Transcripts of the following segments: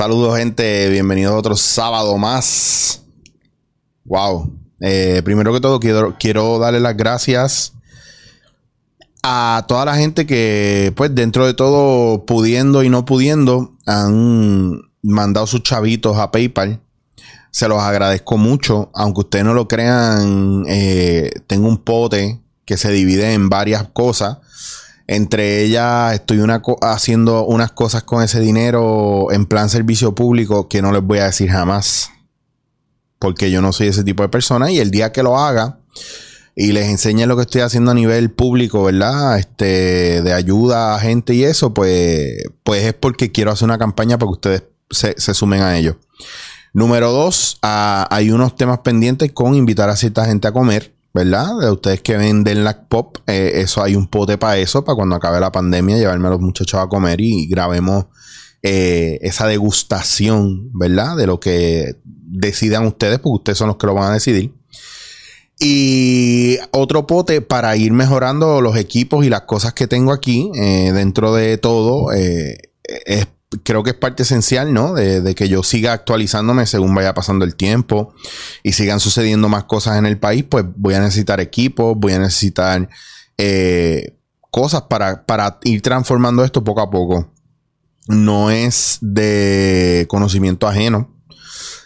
Saludos, gente. Bienvenidos a otro sábado más. Wow. Eh, primero que todo, quiero, darle las gracias a toda la gente que, pues, dentro de todo, pudiendo y no pudiendo, han mandado sus chavitos a PayPal. Se los agradezco mucho. Aunque ustedes no lo crean, eh, tengo un pote que se divide en varias cosas. Entre ellas estoy haciendo unas cosas con ese dinero en plan servicio público que no les voy a decir jamás. Porque yo no soy ese tipo de persona y el día que lo haga y les enseñe lo que estoy haciendo a nivel público, ¿verdad? Este, de ayuda a gente y eso, pues, pues es porque quiero hacer una campaña para que ustedes se, sumen a ello. Número dos, ah, hay unos temas pendientes con invitar a cierta gente a comer. ¿Verdad? De ustedes que venden la pop, eh, eso hay un pote para eso, para cuando acabe la pandemia, llevarme a los muchachos a comer y, grabemos eh, esa degustación, ¿verdad? De lo que decidan ustedes, porque ustedes son los que lo van a decidir. Y otro pote para ir mejorando los equipos y las cosas que tengo aquí eh, dentro de todo. es creo que es parte esencial, ¿no? De, que yo siga actualizándome según vaya pasando el tiempo y sigan sucediendo más cosas en el país, pues voy a necesitar equipos, voy a necesitar eh, cosas para, para ir transformando esto poco a poco. No es de conocimiento ajeno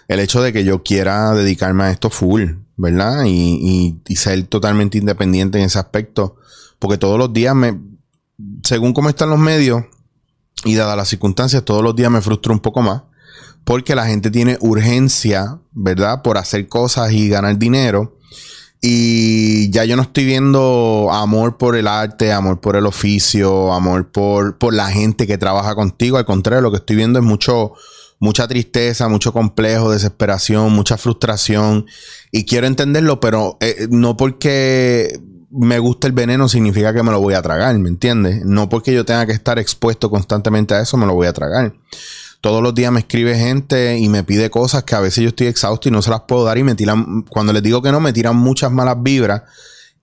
el hecho de que yo quiera dedicarme a esto full, ¿verdad? Y, y, ser totalmente independiente en ese aspecto. Porque todos los días me, según cómo están los medios, y dadas las circunstancias, todos los días me frustro un poco más. Porque la gente tiene urgencia, ¿verdad? Por hacer cosas y ganar dinero. Y ya yo no estoy viendo amor por el arte, amor por el oficio, amor por, por la gente que trabaja contigo. Al contrario, lo que estoy viendo es mucho, mucha tristeza, mucho complejo, desesperación, mucha frustración. Y quiero entenderlo, pero eh, no porque me gusta el veneno significa que me lo voy a tragar, ¿me entiendes? No porque yo tenga que estar expuesto constantemente a eso, me lo voy a tragar. Todos los días me escribe gente y me pide cosas que a veces yo estoy exhausto y no se las puedo dar y me tiran, cuando les digo que no, me tiran muchas malas vibras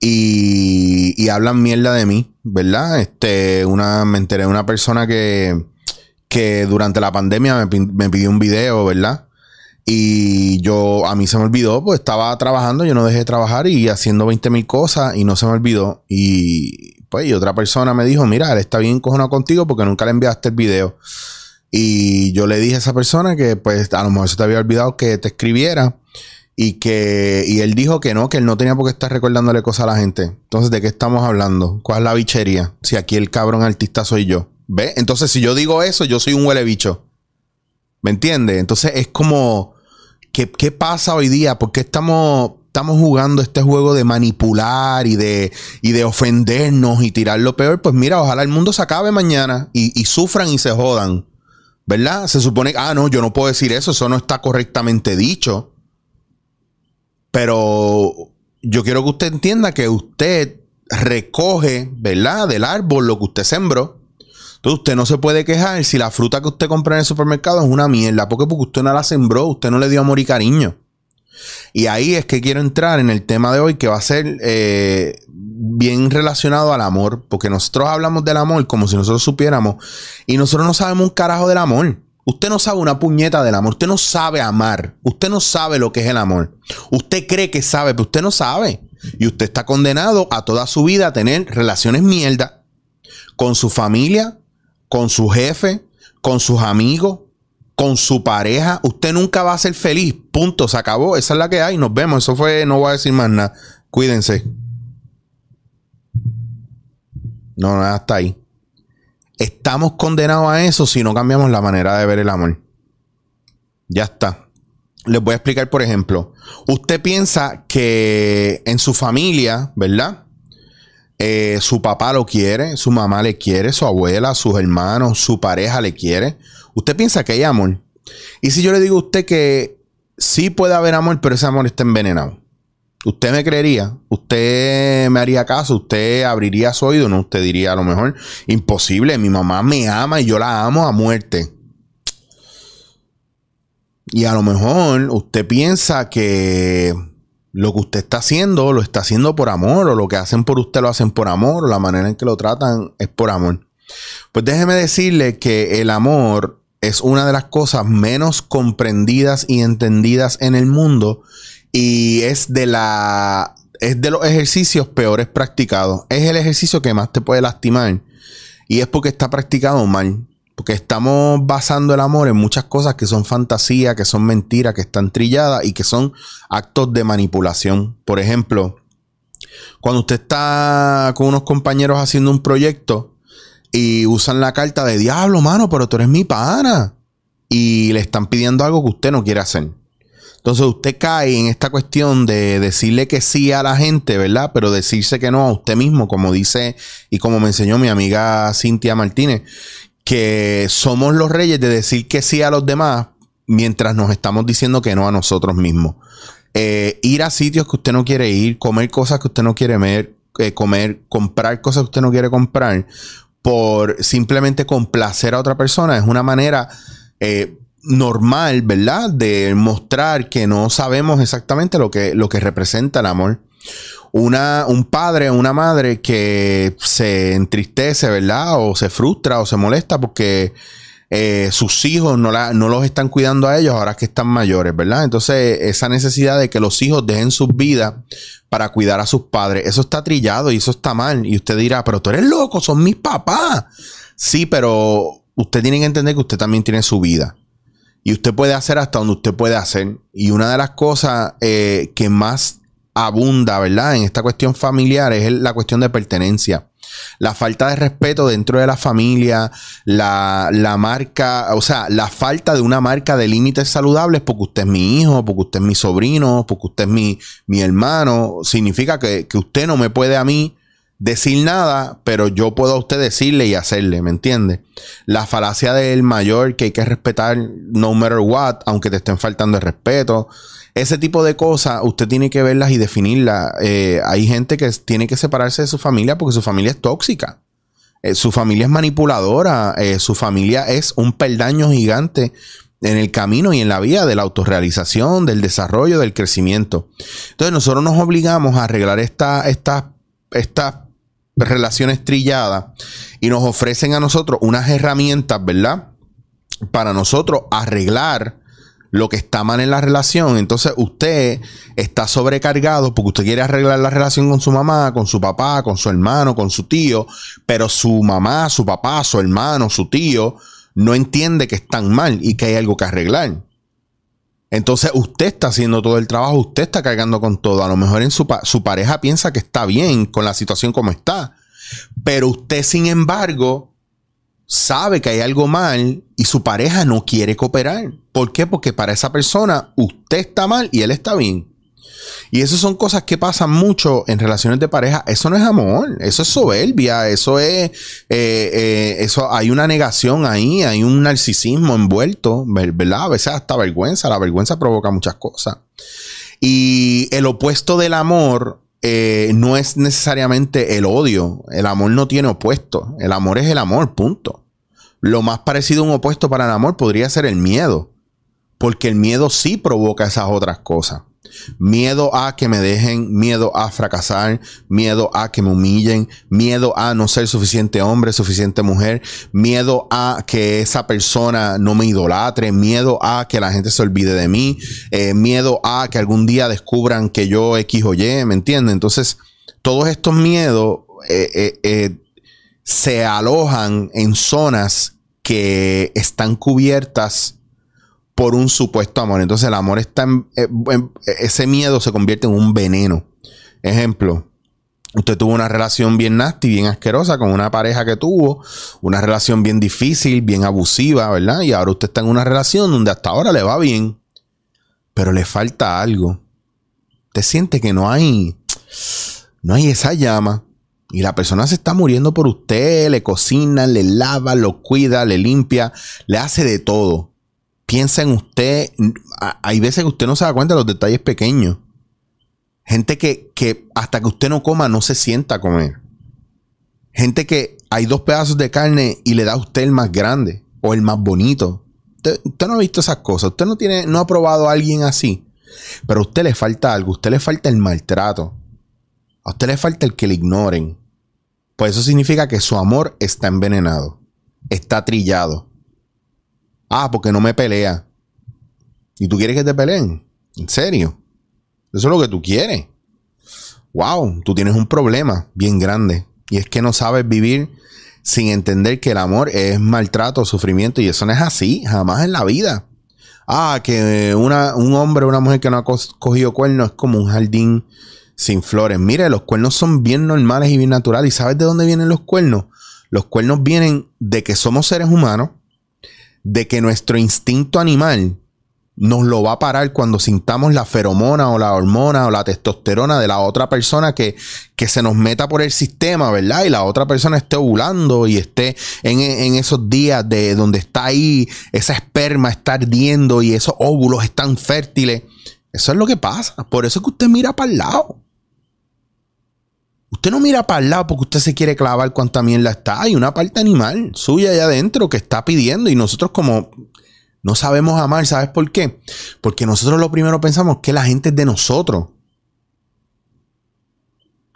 y, hablan mierda de mí, ¿verdad? Este, una, me enteré de una persona que, que durante la pandemia me, me pidió un video, ¿verdad? Y yo, a mí se me olvidó, pues estaba trabajando, yo no dejé de trabajar y haciendo 20 mil cosas y no se me olvidó. Y pues otra persona me dijo, mira, él está bien cojonado contigo porque nunca le enviaste el video. Y yo le dije a esa persona que pues a lo mejor se te había olvidado que te escribiera y que y él dijo que no, que él no tenía por qué estar recordándole cosas a la gente. Entonces, ¿de qué estamos hablando? ¿Cuál es la bichería? Si aquí el cabrón artista soy yo. ¿Ve? Entonces, si yo digo eso, yo soy un huele bicho. ¿Me entiendes? Entonces es como, ¿qué, pasa hoy día? ¿Por qué estamos, estamos jugando este juego de manipular y de, y de ofendernos y tirar lo peor? Pues mira, ojalá el mundo se acabe mañana y, sufran y se jodan. ¿Verdad? Se supone ah, no, yo no puedo decir eso, eso no está correctamente dicho. Pero yo quiero que usted entienda que usted recoge, ¿verdad? Del árbol lo que usted sembró. Entonces usted no se puede quejar si la fruta que usted compra en el supermercado es una mierda. ¿Por qué? Porque usted no la sembró, usted no le dio amor y cariño. Y ahí es que quiero entrar en el tema de hoy que va a ser eh, bien relacionado al amor, porque nosotros hablamos del amor como si nosotros supiéramos y nosotros no sabemos un carajo del amor. Usted no sabe una puñeta del amor, usted no sabe amar, usted no sabe lo que es el amor. Usted cree que sabe, pero usted no sabe. Y usted está condenado a toda su vida a tener relaciones mierda con su familia, con su jefe, con sus amigos, con su pareja. Usted nunca va a ser feliz. Punto. Se acabó. Esa es la que hay. Nos vemos. Eso fue. No voy a decir más nada. Cuídense. No, no, hasta ahí. Estamos condenados a eso si no cambiamos la manera de ver el amor. Ya está. Les voy a explicar, por ejemplo. Usted piensa que en su familia, ¿verdad? Eh, su papá lo quiere, su mamá le quiere, su abuela, sus hermanos, su pareja le quiere. Usted piensa que hay amor. Y si yo le digo a usted que sí puede haber amor, pero ese amor está envenenado. Usted me creería, usted me haría caso, usted abriría su oído, no, usted diría a lo mejor, imposible, mi mamá me ama y yo la amo a muerte. Y a lo mejor usted piensa que lo que usted está haciendo lo está haciendo por amor, o lo que hacen por usted lo hacen por amor, o la manera en que lo tratan es por amor. Pues déjeme decirle que el amor es una de las cosas menos comprendidas y entendidas en el mundo y es de la es de los ejercicios peores practicados. Es el ejercicio que más te puede lastimar y es porque está practicado mal. Porque estamos basando el amor en muchas cosas que son fantasía, que son mentiras, que están trilladas y que son actos de manipulación. Por ejemplo, cuando usted está con unos compañeros haciendo un proyecto y usan la carta de diablo, mano, pero tú eres mi pana. Y le están pidiendo algo que usted no quiere hacer. Entonces usted cae en esta cuestión de decirle que sí a la gente, ¿verdad? Pero decirse que no a usted mismo, como dice y como me enseñó mi amiga Cintia Martínez, que somos los reyes de decir que sí a los demás mientras nos estamos diciendo que no a nosotros mismos. Eh, ir a sitios que usted no quiere ir, comer cosas que usted no quiere ver, eh, comer, comprar cosas que usted no quiere comprar, por simplemente complacer a otra persona, es una manera eh, normal, ¿verdad? De mostrar que no sabemos exactamente lo que, lo que representa el amor. Una, un padre o una madre que se entristece, ¿verdad? O se frustra o se molesta porque eh, sus hijos no, no los están cuidando a ellos ahora que están mayores, ¿verdad? Entonces, esa necesidad de que los hijos dejen sus vidas para cuidar a sus padres, eso está trillado y eso está mal. Y usted dirá, pero tú eres loco, son mis papás. Sí, pero usted tiene que entender que usted también tiene su vida. Y usted puede hacer hasta donde usted puede hacer. Y una de las cosas eh, que más abunda, ¿verdad? En esta cuestión familiar es la cuestión de pertenencia. La falta de respeto dentro de la familia, la, marca, o sea, la falta de una marca de límites saludables porque usted es mi hijo, porque usted es mi sobrino, porque usted es mi, mi hermano, significa que, que usted no me puede a mí decir nada, pero yo puedo a usted decirle y hacerle, ¿me entiende? La falacia del mayor que hay que respetar no matter what, aunque te estén faltando el respeto. Ese tipo de cosas usted tiene que verlas y definirlas. Eh, hay gente que tiene que separarse de su familia porque su familia es tóxica. Eh, su familia es manipuladora. Eh, su familia es un peldaño gigante en el camino y en la vía de la autorrealización, del desarrollo, del crecimiento. Entonces nosotros nos obligamos a arreglar estas esta, esta relaciones trilladas y nos ofrecen a nosotros unas herramientas, ¿verdad? Para nosotros arreglar lo que está mal en la relación. Entonces usted está sobrecargado porque usted quiere arreglar la relación con su mamá, con su papá, con su hermano, con su tío, pero su mamá, su papá, su hermano, su tío no entiende que están mal y que hay algo que arreglar. Entonces usted está haciendo todo el trabajo, usted está cargando con todo. A lo mejor en su, su pareja piensa que está bien con la situación como está. Pero usted, sin embargo, sabe que hay algo mal y su pareja no quiere cooperar. ¿Por qué? Porque para esa persona usted está mal y él está bien. Y eso son cosas que pasan mucho en relaciones de pareja. Eso no es amor, eso es soberbia, eso es, eh, eh, eso hay una negación ahí, hay un narcisismo envuelto, ¿verdad? A veces hasta vergüenza, la vergüenza provoca muchas cosas. Y el opuesto del amor eh, no es necesariamente el odio, el amor no tiene opuesto, el amor es el amor, punto. Lo más parecido a un opuesto para el amor podría ser el miedo, porque el miedo sí provoca esas otras cosas. Miedo a que me dejen, miedo a fracasar, miedo a que me humillen, miedo a no ser suficiente hombre, suficiente mujer, miedo a que esa persona no me idolatre, miedo a que la gente se olvide de mí, eh, miedo a que algún día descubran que yo X o Y, ¿me entienden? Entonces, todos estos miedos eh, eh, se alojan en zonas que están cubiertas por un supuesto amor. Entonces el amor está en, eh, ese miedo se convierte en un veneno. Ejemplo, usted tuvo una relación bien nasty, bien asquerosa con una pareja que tuvo, una relación bien difícil, bien abusiva, ¿verdad? Y ahora usted está en una relación donde hasta ahora le va bien, pero le falta algo. Usted siente que no hay no hay esa llama. Y la persona se está muriendo por usted, le cocina, le lava, lo cuida, le limpia, le hace de todo piensa en usted. Hay veces que usted no se da cuenta de los detalles pequeños. Gente que, hasta que usted no coma no se sienta a comer. Gente que hay dos pedazos de carne y le da a usted el más grande o el más bonito. Usted, no ha visto esas cosas. Usted no tiene, no ha probado a alguien así. Pero a usted le falta algo. A usted le falta el maltrato. A usted le falta el que le ignoren. Pues eso significa que su amor está envenenado. Está trillado Ah, porque no me pelea. ¿Y tú quieres que te peleen? ¿En serio? Eso es lo que tú quieres. Wow, tú tienes un problema bien grande. Y es que no sabes vivir sin entender que el amor es maltrato, sufrimiento. Y eso no es así, jamás en la vida. Ah, que una, un hombre o una mujer que no ha cogido cuernos es como un jardín sin flores. Mire, los cuernos son bien normales y bien naturales. ¿Y sabes de dónde vienen los cuernos? Los cuernos vienen de que somos seres humanos, de que nuestro instinto animal nos lo va a parar cuando sintamos la feromona o la hormona o la testosterona de la otra persona que, que se nos meta por el sistema, ¿verdad? Y la otra persona esté ovulando y esté en, en, esos días de donde está ahí, esa esperma está ardiendo y esos óvulos están fértiles. Eso es lo que pasa. Por eso es que usted mira para el lado. Usted no mira para el lado porque usted se quiere clavar cuánta mierda está. Hay una parte animal suya allá adentro que está pidiendo y nosotros como no sabemos amar, ¿sabes por qué? Porque nosotros lo primero pensamos que la gente es de nosotros.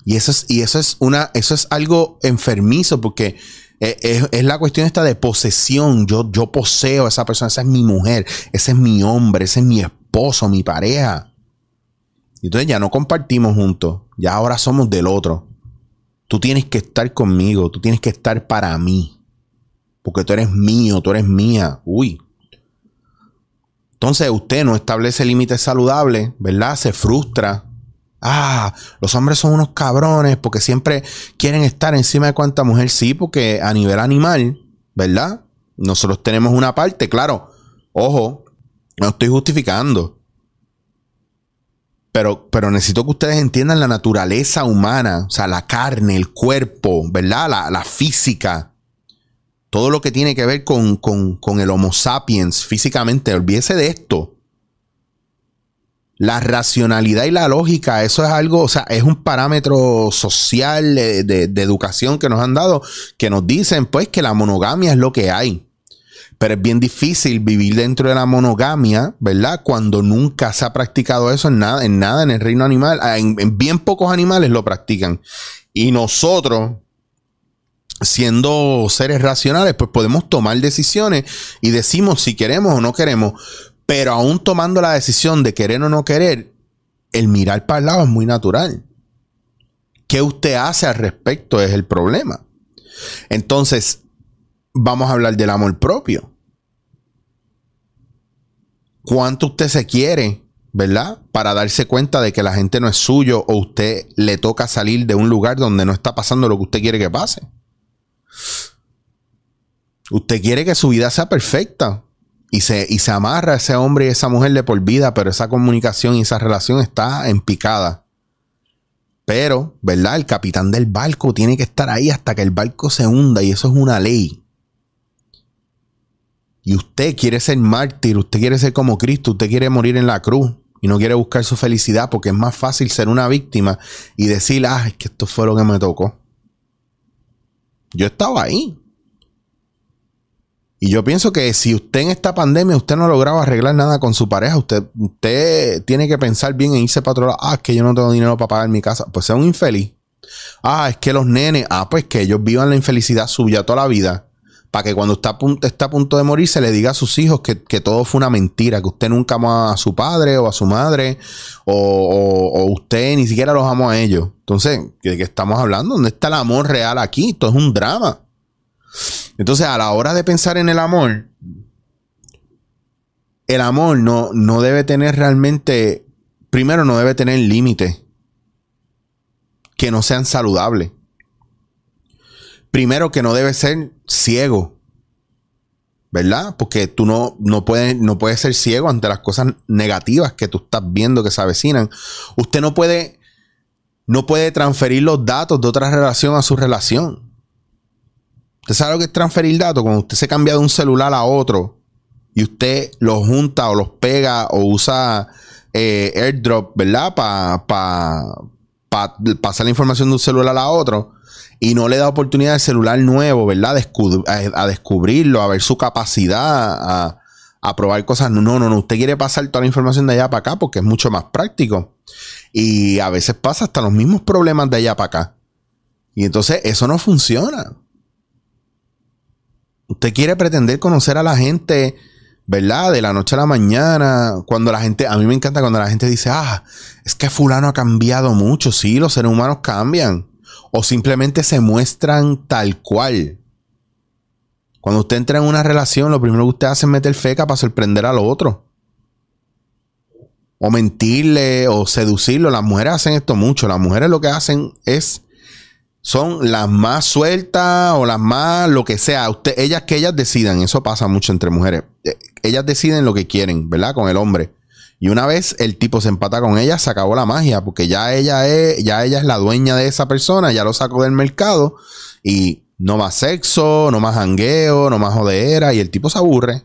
Y eso es, y eso es una, eso es algo enfermizo, porque es, es, la cuestión esta de posesión. Yo, yo poseo a esa persona, esa es mi mujer, ese es mi hombre, ese es mi esposo, mi pareja. Entonces ya no compartimos juntos, ya ahora somos del otro. Tú tienes que estar conmigo, tú tienes que estar para mí. Porque tú eres mío, tú eres mía. Uy, entonces usted no establece límites saludables, ¿verdad? Se frustra. Ah, los hombres son unos cabrones porque siempre quieren estar encima de cuanta mujer. Sí, porque a nivel animal, ¿verdad? Nosotros tenemos una parte, claro. Ojo, no estoy justificando. Pero, pero necesito que ustedes entiendan la naturaleza humana, o sea, la carne, el cuerpo, ¿verdad? La, la física todo lo que tiene que ver con, el Homo sapiens físicamente, olvídese de esto. La racionalidad y la lógica, eso es algo, o sea, es un parámetro social de, de, educación que nos han dado, que nos dicen pues que la monogamia es lo que hay. Pero es bien difícil vivir dentro de la monogamia, ¿verdad? Cuando nunca se ha practicado eso en nada, en nada en el reino animal. En, en bien pocos animales lo practican. Y nosotros, siendo seres racionales, pues podemos tomar decisiones y decimos si queremos o no queremos. Pero aún tomando la decisión de querer o no querer, el mirar para el lado es muy natural. ¿Qué usted hace al respecto es el problema? Entonces, vamos a hablar del amor propio. ¿Cuánto usted se quiere, verdad? Para darse cuenta de que la gente no es suyo o usted le toca salir de un lugar donde no está pasando lo que usted quiere que pase. Usted quiere que su vida sea perfecta y se, y se amarra a ese hombre y esa mujer de por vida, pero esa comunicación y esa relación está en picada. Pero, ¿verdad? El capitán del barco tiene que estar ahí hasta que el barco se hunda y eso es una ley. Y usted quiere ser mártir, usted quiere ser como Cristo, usted quiere morir en la cruz y no quiere buscar su felicidad porque es más fácil ser una víctima y decir, ah, es que esto fue lo que me tocó. Yo estaba ahí. Y yo pienso que si usted en esta pandemia usted no lograba arreglar nada con su pareja, usted, usted tiene que pensar bien en irse para otro. Ah, es que yo no tengo dinero para pagar mi casa. Pues sea un infeliz. Ah, es que los nenes, ah, pues que ellos vivan la infelicidad suya toda la vida. Para que cuando está a, punto, está a punto de morir se le diga a sus hijos que, todo fue una mentira, que usted nunca amó a su padre o a su madre, o, usted ni siquiera los amó a ellos. Entonces, ¿de qué estamos hablando? ¿Dónde está el amor real aquí? Esto es un drama. Entonces, a la hora de pensar en el amor, el amor no, no debe tener realmente, primero no debe tener límites que no sean saludables. Primero que no debe ser ciego, ¿verdad? Porque tú no, no, puedes, no puedes ser ciego ante las cosas negativas que tú estás viendo que se avecinan. Usted no puede, no puede transferir los datos de otra relación a su relación. ¿Usted sabe lo que es transferir datos? Cuando usted se cambia de un celular a otro y usted los junta o los pega o usa eh, airdrop, ¿verdad? Para pasar la información de un celular a otro y no le da oportunidad al celular nuevo, ¿verdad? a, descubrirlo, a ver su capacidad, a, a, probar cosas. No, no, no. Usted quiere pasar toda la información de allá para acá porque es mucho más práctico. Y a veces pasa hasta los mismos problemas de allá para acá. Y entonces eso no funciona. Usted quiere pretender conocer a la gente ¿verdad? De la noche a la mañana, cuando la gente, a mí me encanta cuando la gente dice, ah, es que fulano ha cambiado mucho, sí, los seres humanos cambian, o simplemente se muestran tal cual. Cuando usted entra en una relación, lo primero que usted hace es meter feca para sorprender al otro. O mentirle o seducirlo. Las mujeres hacen esto mucho. Las mujeres lo que hacen es son las más sueltas o las más lo que sea. Usted, ellas que ellas decidan, eso pasa mucho entre mujeres. Eh, ellas deciden lo que quieren, ¿verdad? Con el hombre. Y una vez el tipo se empata con ella, se acabó la magia, porque ya ella es, ya ella es la dueña de esa persona, ya lo sacó del mercado y no más sexo, no más jangueo, no más jodera, y el tipo se aburre.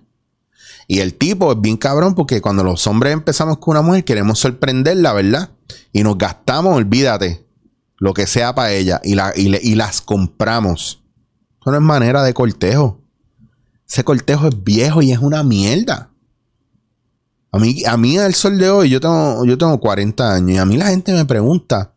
Y el tipo es bien cabrón porque cuando los hombres empezamos con una mujer queremos sorprenderla, ¿verdad? Y nos gastamos, olvídate, lo que sea para ella y, la, y, las compramos. Eso no es manera de cortejo. Ese cortejo es viejo y es una mierda. A mí, a mí al sol de hoy, yo tengo, yo tengo 40 años y a mí la gente me pregunta,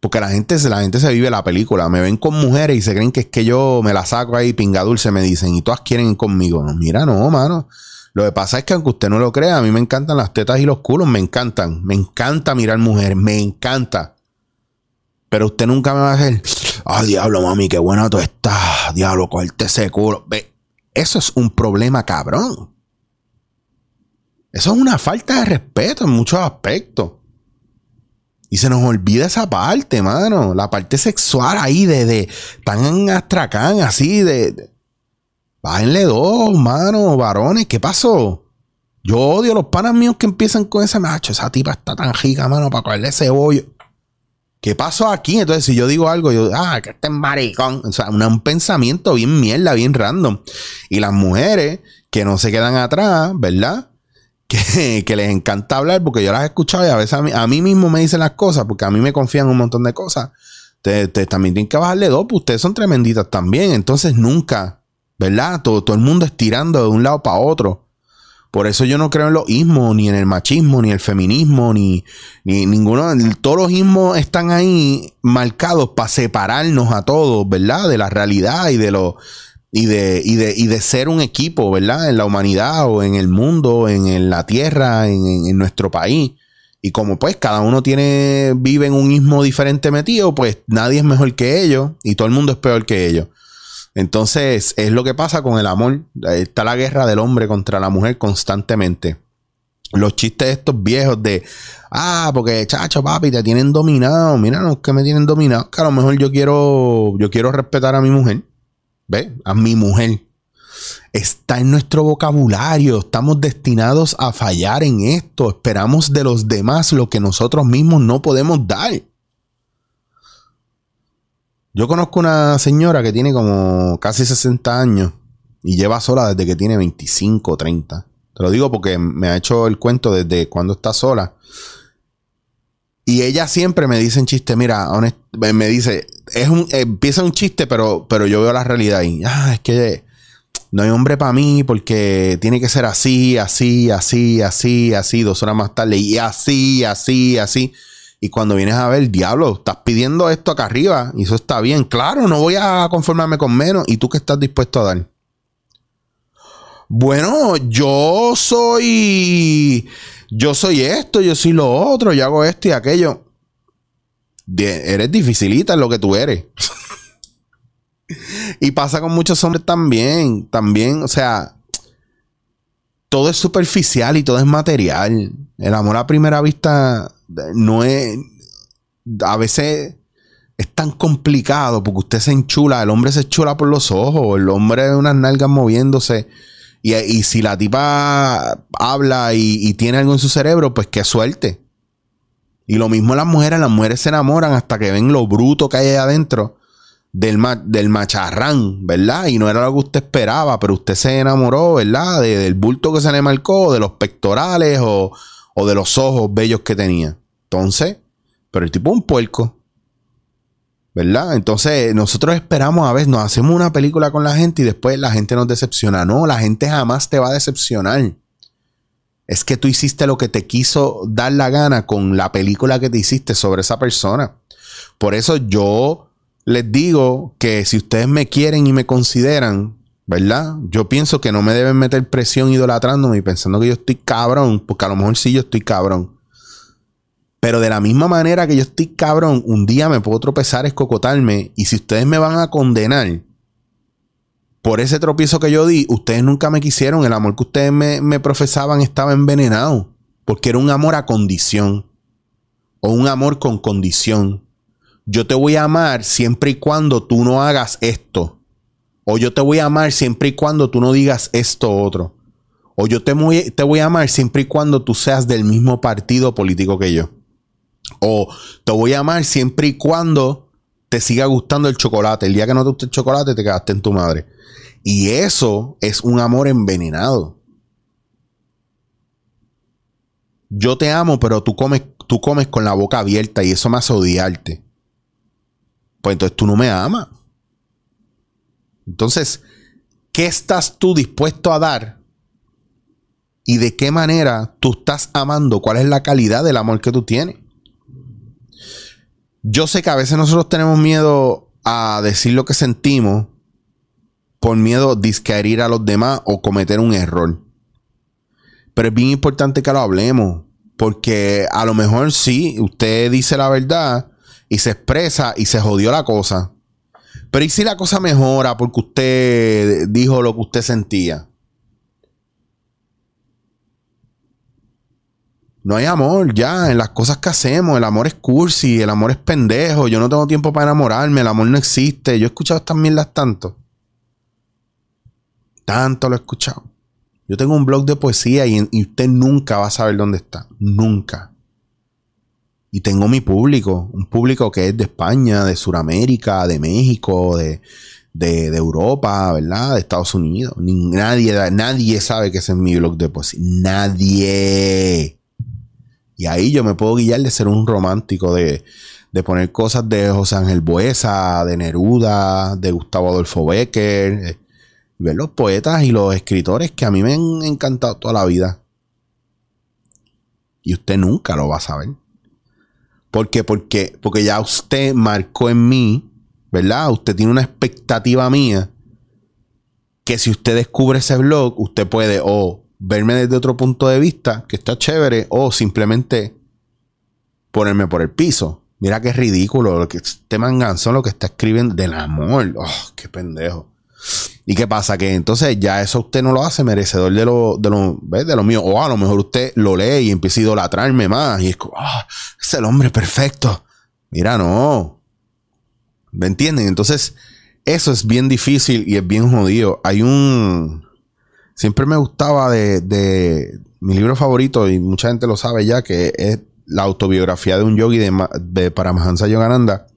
porque la gente, la gente se vive la película, me ven con mujeres y se creen que es que yo me la saco ahí pinga dulce, me dicen, y todas quieren conmigo. No, mira, no, mano. Lo que pasa es que aunque usted no lo crea, a mí me encantan las tetas y los culos, me encantan. Me encanta mirar mujeres, me encanta. Pero usted nunca me va a hacer, ah, diablo, mami, qué buena tú estás. Diablo, cogerte ese culo. Eso es un problema cabrón. Eso es una falta de respeto en muchos aspectos. Y se nos olvida esa parte, mano. La parte sexual ahí de, de tan astracán, así de, Bájenle dos, mano, varones. ¿Qué pasó? Yo odio a los panas míos que empiezan con ese macho. Esa tipa está tan giga, mano, para cogerle ese bollo. ¿Qué pasó aquí? Entonces, si yo digo algo, yo, ah, que este es maricón. O sea, un pensamiento bien mierda, bien random. Y las mujeres que no se quedan atrás, ¿verdad? Que, les encanta hablar, porque yo las he escuchado y a veces a mí, mismo me dicen las cosas, porque a mí me confían un montón de cosas. Ustedes, también tienen que bajarle dos, pues ustedes son tremenditas también. Entonces, nunca, ¿verdad? Todo, todo el mundo estirando de un lado para otro. Por eso yo no creo en los ismos, ni en el machismo, ni el feminismo, ni, ni ninguno. Todos los ismos están ahí marcados para separarnos a todos, ¿verdad? De la realidad y de lo. Y de, y de, y de ser un equipo, ¿verdad? En la humanidad o en el mundo, en, la tierra, en, nuestro país. Y como pues cada uno tiene, vive en un ismo diferente metido, pues nadie es mejor que ellos y todo el mundo es peor que ellos. Entonces, es lo que pasa con el amor. Está la guerra del hombre contra la mujer constantemente. Los chistes estos viejos de, ah, porque chacho, papi, te tienen dominado. Mira, no que me tienen dominado, que a lo mejor yo quiero, yo quiero respetar a mi mujer. ¿Ve? A mi mujer. Está en nuestro vocabulario. Estamos destinados a fallar en esto. Esperamos de los demás lo que nosotros mismos no podemos dar. Yo conozco una señora que tiene como casi 60 años y lleva sola desde que tiene 25 o 30. Te lo digo porque me ha hecho el cuento desde cuando está sola. Y ella siempre me dice en chiste, mira, me dice, es un, empieza un chiste, pero, pero yo veo la realidad ahí. Ah, es que no hay hombre para mí porque tiene que ser así, así, así, así, así, dos horas más tarde, y así, así, así. Y cuando vienes a ver, diablo, estás pidiendo esto acá arriba y eso está bien. Claro, no voy a conformarme con menos. ¿Y tú qué estás dispuesto a dar? Bueno, yo soy. Yo soy esto, yo soy lo otro, yo hago esto y aquello. Eres dificilita en lo que tú eres. y pasa con muchos hombres también. También, o sea, todo es superficial y todo es material. El amor a primera vista no es. A veces es tan complicado porque usted se enchula, el hombre se enchula por los ojos, el hombre de unas nalgas moviéndose. Y, si la tipa habla y, tiene algo en su cerebro, pues qué suerte. Y lo mismo las mujeres, las mujeres se enamoran hasta que ven lo bruto que hay ahí adentro del, del macharrán, ¿verdad? Y no era lo que usted esperaba, pero usted se enamoró, ¿verdad? del bulto que se le marcó, de los pectorales o, o de los ojos bellos que tenía. Entonces, pero el tipo es un puerco. ¿Verdad? Entonces, nosotros esperamos a veces, nos hacemos una película con la gente y después la gente nos decepciona. No, la gente jamás te va a decepcionar. Es que tú hiciste lo que te quiso dar la gana con la película que te hiciste sobre esa persona. Por eso yo les digo que si ustedes me quieren y me consideran, ¿verdad? Yo pienso que no me deben meter presión idolatrándome y pensando que yo estoy cabrón, porque a lo mejor sí yo estoy cabrón. Pero de la misma manera que yo estoy cabrón, un día me puedo tropezar, escocotarme, y si ustedes me van a condenar por ese tropiezo que yo di, ustedes nunca me quisieron, el amor que ustedes me, profesaban estaba envenenado, porque era un amor a condición, o un amor con condición. Yo te voy a amar siempre y cuando tú no hagas esto. O yo te voy a amar siempre y cuando tú no digas esto otro. O yo te voy, te voy a amar siempre y cuando tú seas del mismo partido político que yo. O te voy a amar siempre y cuando te siga gustando el chocolate. El día que no te guste el chocolate, te quedaste en tu madre. Y eso es un amor envenenado. Yo te amo, pero tú comes, tú comes con la boca abierta y eso me hace odiarte. Pues entonces tú no me amas. Entonces, ¿qué estás tú dispuesto a dar? ¿Y de qué manera tú estás amando? ¿Cuál es la calidad del amor que tú tienes? Yo sé que a veces nosotros tenemos miedo a decir lo que sentimos por miedo a disquerir a los demás o cometer un error. Pero es bien importante que lo hablemos, porque a lo mejor sí, usted dice la verdad y se expresa y se jodió la cosa. Pero ¿y si la cosa mejora porque usted dijo lo que usted sentía? No hay amor ya en las cosas que hacemos. El amor es cursi, el amor es pendejo. Yo no tengo tiempo para enamorarme, el amor no existe. Yo he escuchado estas mierdas tanto. Tanto lo he escuchado. Yo tengo un blog de poesía y, usted nunca va a saber dónde está. Nunca. Y tengo mi público, un público que es de España, de Sudamérica, de México, de, Europa, ¿verdad? De Estados Unidos. nadie, nadie sabe que ese es mi blog de poesía. Nadie. Y ahí yo me puedo guiar de ser un romántico, de, de poner cosas de José Ángel Buesa, de Neruda, de Gustavo Adolfo Becker. Ver los poetas y los escritores que a mí me han encantado toda la vida. Y usted nunca lo va a saber. ¿Por qué? Porque, porque ya usted marcó en mí, ¿verdad? Usted tiene una expectativa mía que si usted descubre ese blog, usted puede o verme desde otro punto de vista, que está chévere, o simplemente ponerme por el piso. Mira qué ridículo lo que este manganzón lo que está escribiendo del amor. Oh, qué pendejo. ¿Y qué pasa? Que entonces ya eso usted no lo hace merecedor de lo, de lo, De lo mío. O a lo mejor usted lo lee y empieza a idolatrarme más. Y es como, ah, es el hombre perfecto. Mira, no. ¿Me entienden? Entonces, eso es bien difícil y es bien jodido. Hay un. Siempre me gustaba de, de mi libro favorito, y mucha gente lo sabe ya, que es la autobiografía de un yogi de, de Paramahansa Yogananda.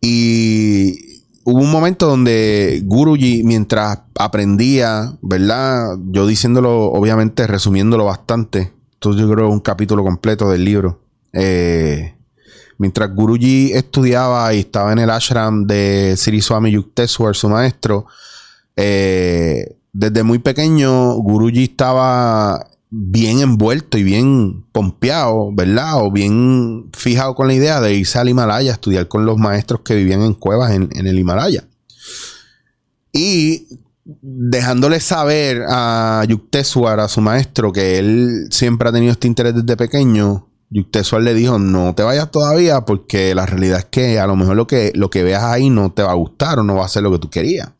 Y hubo un momento donde Guruji, mientras aprendía, ¿verdad? Yo diciéndolo, obviamente, resumiéndolo bastante. Entonces yo creo un capítulo completo del libro. Eh, mientras Guruji estudiaba y estaba en el ashram de Sri Swami Yukteswar, su maestro, eh, desde muy pequeño Guruji estaba bien envuelto y bien pompeado, ¿verdad? O bien fijado con la idea de irse al Himalaya a estudiar con los maestros que vivían en cuevas en, el Himalaya. Y dejándole saber a Yukteswar, a su maestro, que él siempre ha tenido este interés desde pequeño, Yukteswar le dijo, no te vayas todavía porque la realidad es que a lo mejor lo que, lo que veas ahí no te va a gustar o no va a ser lo que tú querías.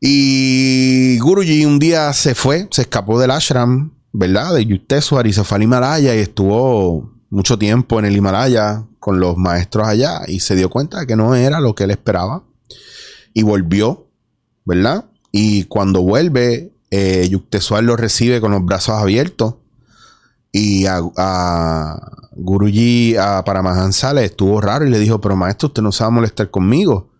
Y Guruji un día se fue, se escapó del ashram, ¿verdad? De Yukteswar y se fue al Himalaya y estuvo mucho tiempo en el Himalaya con los maestros allá y se dio cuenta de que no era lo que él esperaba. Y volvió, ¿verdad? Y cuando vuelve, eh, lo recibe con los brazos abiertos. Y a, a Guruji, a Paramahansa le estuvo raro y le dijo, pero maestro, usted no se va a molestar conmigo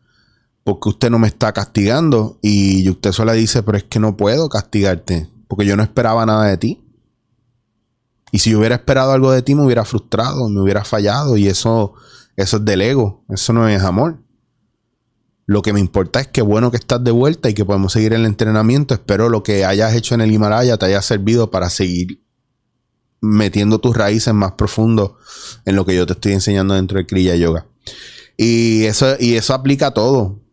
porque usted no me está castigando? Y usted solo le dice, pero es que no puedo castigarte, porque yo no esperaba nada de ti. Y si yo hubiera esperado algo de ti, me hubiera frustrado, me hubiera fallado, y eso, eso es del ego, eso no es amor. Lo que me importa es que bueno que estás de vuelta y que podemos seguir el entrenamiento. Espero lo que hayas hecho en el Himalaya te haya servido para seguir metiendo tus raíces más profundo en lo que yo te estoy enseñando dentro del Kriya Yoga. Y eso, y eso aplica a todo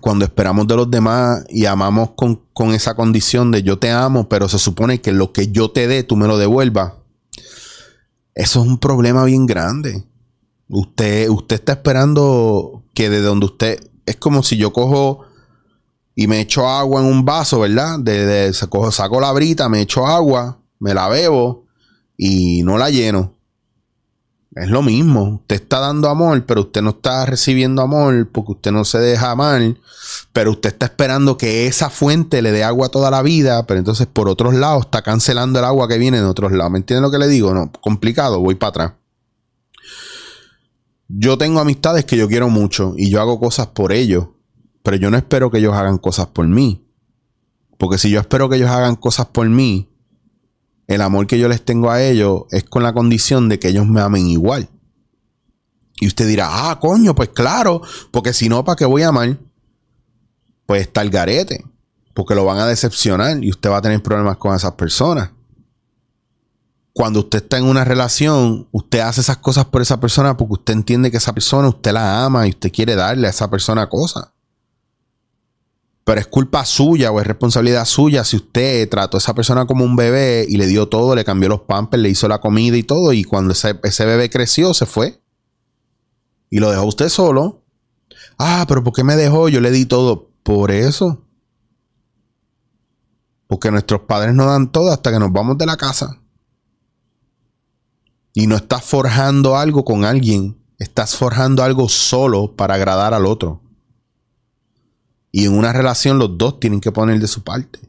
cuando esperamos de los demás y amamos con, con, esa condición de yo te amo, pero se supone que lo que yo te dé, tú me lo devuelvas, eso es un problema bien grande. Usted, usted está esperando que de donde usted, es como si yo cojo y me echo agua en un vaso, ¿verdad? De, saco, saco la brita, me echo agua, me la bebo y no la lleno. Es lo mismo. Usted está dando amor, pero usted no está recibiendo amor porque usted no se deja amar. Pero usted está esperando que esa fuente le dé agua toda la vida. Pero entonces por otros lados está cancelando el agua que viene de otros lados. ¿Me entiende lo que le digo? No, complicado. Voy para atrás. Yo tengo amistades que yo quiero mucho y yo hago cosas por ellos. Pero yo no espero que ellos hagan cosas por mí. Porque si yo espero que ellos hagan cosas por mí, el amor que yo les tengo a ellos es con la condición de que ellos me amen igual. Y usted dirá, ah, coño, pues claro, porque si no, ¿para qué voy a amar? Pues está el garete, porque lo van a decepcionar y usted va a tener problemas con esas personas. Cuando usted está en una relación, usted hace esas cosas por esa persona porque usted entiende que esa persona usted la ama y usted quiere darle a esa persona cosas. Pero es culpa suya o es responsabilidad suya si usted trató a esa persona como un bebé y le dio todo, le cambió los pampers, le hizo la comida y todo. Y cuando ese, bebé creció, se fue. Y lo dejó usted solo. Ah, pero ¿por qué me dejó? Yo le di todo. Por eso. Porque nuestros padres no dan todo hasta que nos vamos de la casa. Y no estás forjando algo con alguien. Estás forjando algo solo para agradar al otro. Y en una relación los dos tienen que poner de su parte.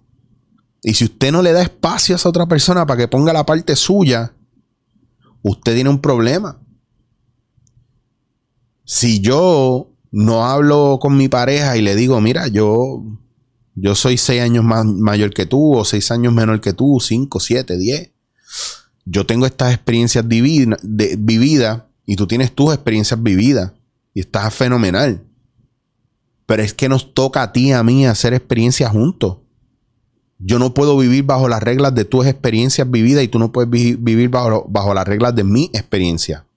Y si usted no le da espacio a esa otra persona para que ponga la parte suya, usted tiene un problema. Si yo no hablo con mi pareja y le digo, mira, yo, yo soy seis años más mayor que tú, o seis años menor que tú, cinco, siete, diez. Yo tengo estas experiencias vividas y tú tienes tus experiencias vividas y estás fenomenal. Pero es que nos toca a ti y a mí hacer experiencias juntos. Yo no puedo vivir bajo las reglas de tus experiencias vividas y tú no puedes vivir bajo, bajo las reglas de mi experiencia.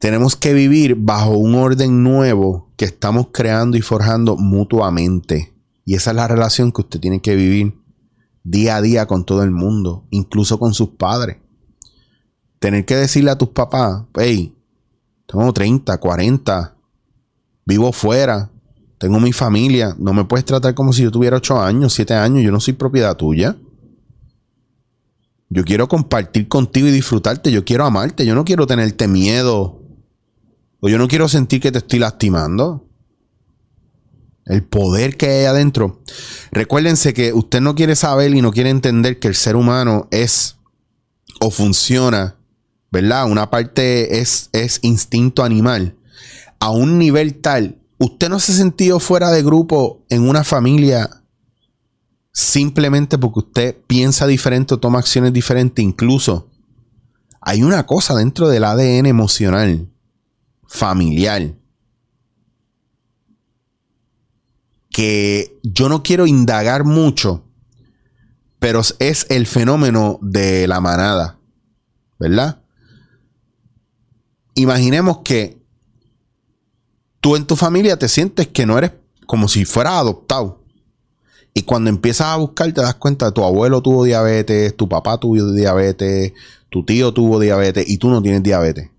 Tenemos que vivir bajo un orden nuevo que estamos creando y forjando mutuamente. Y esa es la relación que usted tiene que vivir día a día con todo el mundo, incluso con sus padres. Tener que decirle a tus papás, hey, tengo 30, 40, vivo fuera, tengo mi familia, no me puedes tratar como si yo tuviera 8 años, 7 años, yo no soy propiedad tuya. Yo quiero compartir contigo y disfrutarte, yo quiero amarte, yo no quiero tenerte miedo. O yo no quiero sentir que te estoy lastimando. El poder que hay adentro. Recuérdense que usted no quiere saber y no quiere entender que el ser humano es o funciona, ¿verdad? Una parte es, es instinto animal a un nivel tal, usted no se ha sentido fuera de grupo en una familia simplemente porque usted piensa diferente o toma acciones diferentes. Incluso hay una cosa dentro del ADN emocional, familiar, que yo no quiero indagar mucho, pero es el fenómeno de la manada, ¿verdad? Imaginemos que tú en tu familia te sientes que no eres como si fueras adoptado. Y cuando empiezas a buscar, te das cuenta, tu abuelo tuvo diabetes, tu papá tuvo diabetes, tu tío tuvo diabetes y tú no tienes diabetes.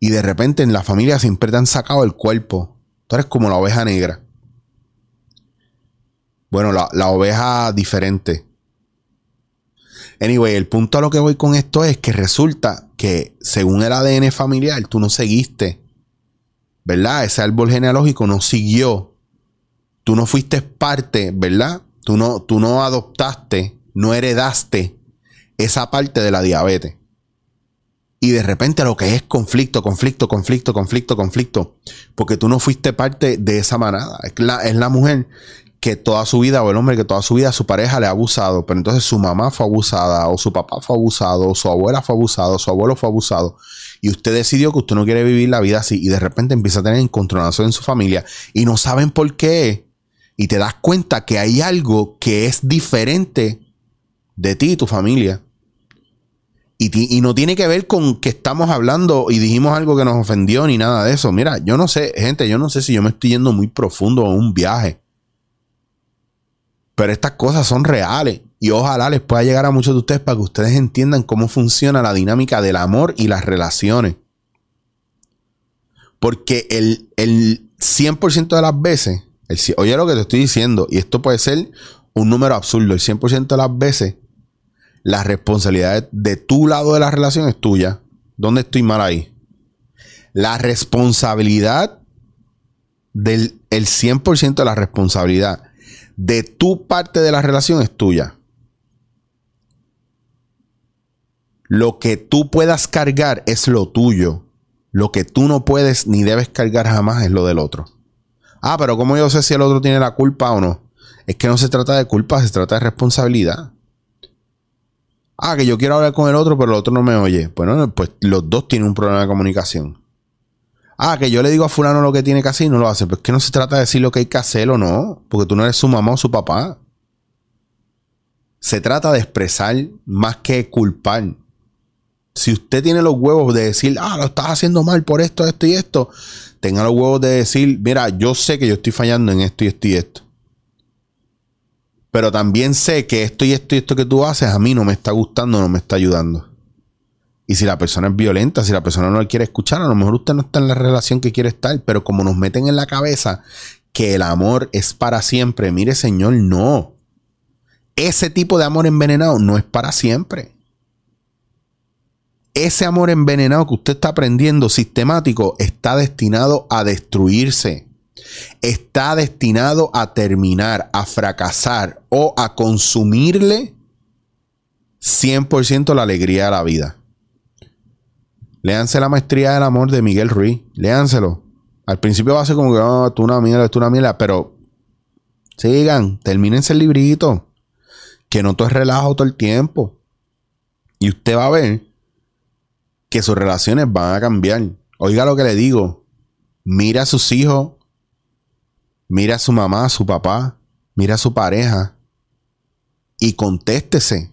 Y de repente en la familia siempre te han sacado el cuerpo. Tú eres como la oveja negra. Bueno, la, la oveja diferente. Anyway, el punto a lo que voy con esto es que resulta que según el ADN familiar, tú no seguiste ¿verdad? Ese árbol genealógico no siguió. Tú no fuiste parte, ¿verdad? Tú no, tú no adoptaste, no heredaste esa parte de la diabetes. Y de repente lo que es conflicto, conflicto, conflicto, conflicto, conflicto. Porque tú no fuiste parte de esa manada. Es la, mujer que toda su vida, o el hombre que toda su vida su pareja le ha abusado, pero entonces su mamá fue abusada, o su papá fue abusado, o su abuela fue abusado, o su abuelo fue abusado y usted decidió que usted no quiere vivir la vida así y de repente empieza a tener encontronazo en su familia y no saben por qué y te das cuenta que hay algo que es diferente de ti y tu familia. Y, no tiene que ver con que estamos hablando y dijimos algo que nos ofendió ni nada de eso. Mira, yo no sé, gente, yo no sé si yo me estoy yendo muy profundo en un viaje. Pero estas cosas son reales y ojalá les pueda llegar a muchos de ustedes para que ustedes entiendan cómo funciona la dinámica del amor y las relaciones. Porque el, el 100% de las veces, oye lo que te estoy diciendo, y esto puede ser un número absurdo, el 100% de las veces la responsabilidad de tu lado de la relación es tuya. ¿Dónde estoy mal ahí? La responsabilidad del el 100% de la responsabilidad de tu parte de la relación es tuya. Lo que tú puedas cargar es lo tuyo. Lo que tú no puedes ni debes cargar jamás es lo del otro. Ah, pero ¿cómo yo sé si el otro tiene la culpa o no? Es que no se trata de culpa, se trata de responsabilidad. Ah, que yo quiero hablar con el otro, pero el otro no me oye. Bueno, pues los dos tienen un problema de comunicación. Ah, que yo le digo a fulano lo que tiene que hacer y no lo hace. Pues que no se trata de decir lo que hay que hacer o no, porque tú no eres su mamá o su papá. Se trata de expresar más que culpar. Si usted tiene los huevos de decir, ah, lo estás haciendo mal por esto, esto y esto, tenga los huevos de decir, mira, yo sé que yo estoy fallando en esto y esto y esto pero también sé que esto y esto y esto que tú haces a mí no me está gustando, no me está ayudando. Y si la persona es violenta, si la persona no le quiere escuchar, a lo mejor usted no está en la relación que quiere estar, pero como nos meten en la cabeza que el amor es para siempre, mire señor, no. Ese tipo de amor envenenado no es para siempre. Ese amor envenenado que usted está aprendiendo sistemático está destinado a destruirse está destinado a terminar, a fracasar o a consumirle 100% la alegría de la vida. Léanse la maestría del amor de Miguel Ruiz. Léanselo. Al principio va a ser como que, oh, tú una mierda, tú una mierda, pero sigan, termínense el librito. Que no todo es relajo todo el tiempo. Y usted va a ver que sus relaciones van a cambiar. Oiga lo que le digo. Mira a sus hijos mira a su mamá, a su papá, mira a su pareja y contéstese.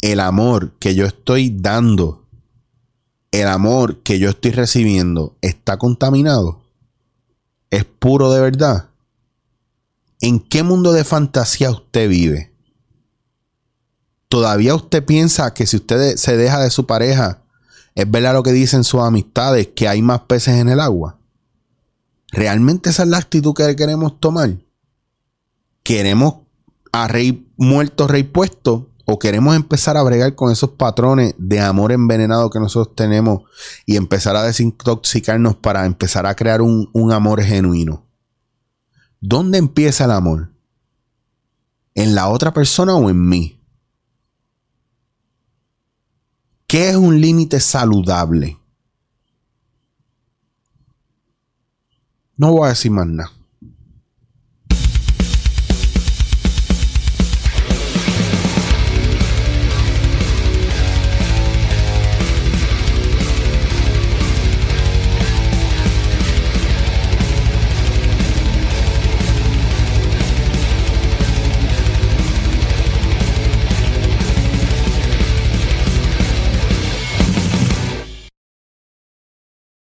El amor que yo estoy dando, el amor que yo estoy recibiendo, ¿está contaminado? ¿Es puro de verdad? ¿En qué mundo de fantasía usted vive? ¿Todavía usted piensa que si usted se deja de su pareja, es verdad lo que dicen sus amistades, que hay más peces en el agua? ¿Realmente esa es la actitud que queremos tomar? ¿Queremos a rey muerto, rey puesto? ¿O queremos empezar a bregar con esos patrones de amor envenenado que nosotros tenemos y empezar a desintoxicarnos para empezar a crear un, un amor genuino? ¿Dónde empieza el amor? ¿En la otra persona o en mí? ¿Qué es un límite saludable? No voy a decir más nada.